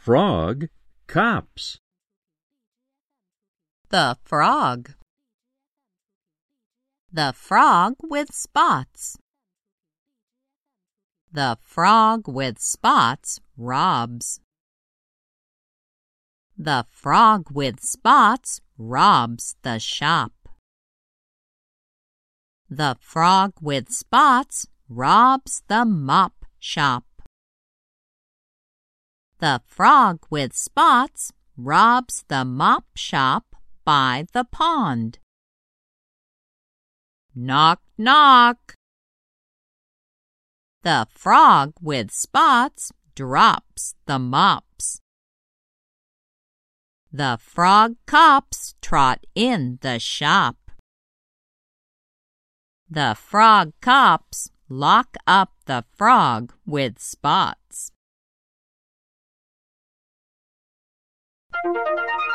frog cops. The frog. The frog with spots. The frog with spots robs. The frog with spots robs the shop. The frog with spots robs the mop shop. The frog with spots robs the mop shop by the pond. Knock, knock. The frog with spots drops the mops. The frog cops trot in the shop. The frog cops lock up the frog with spots. Thank you.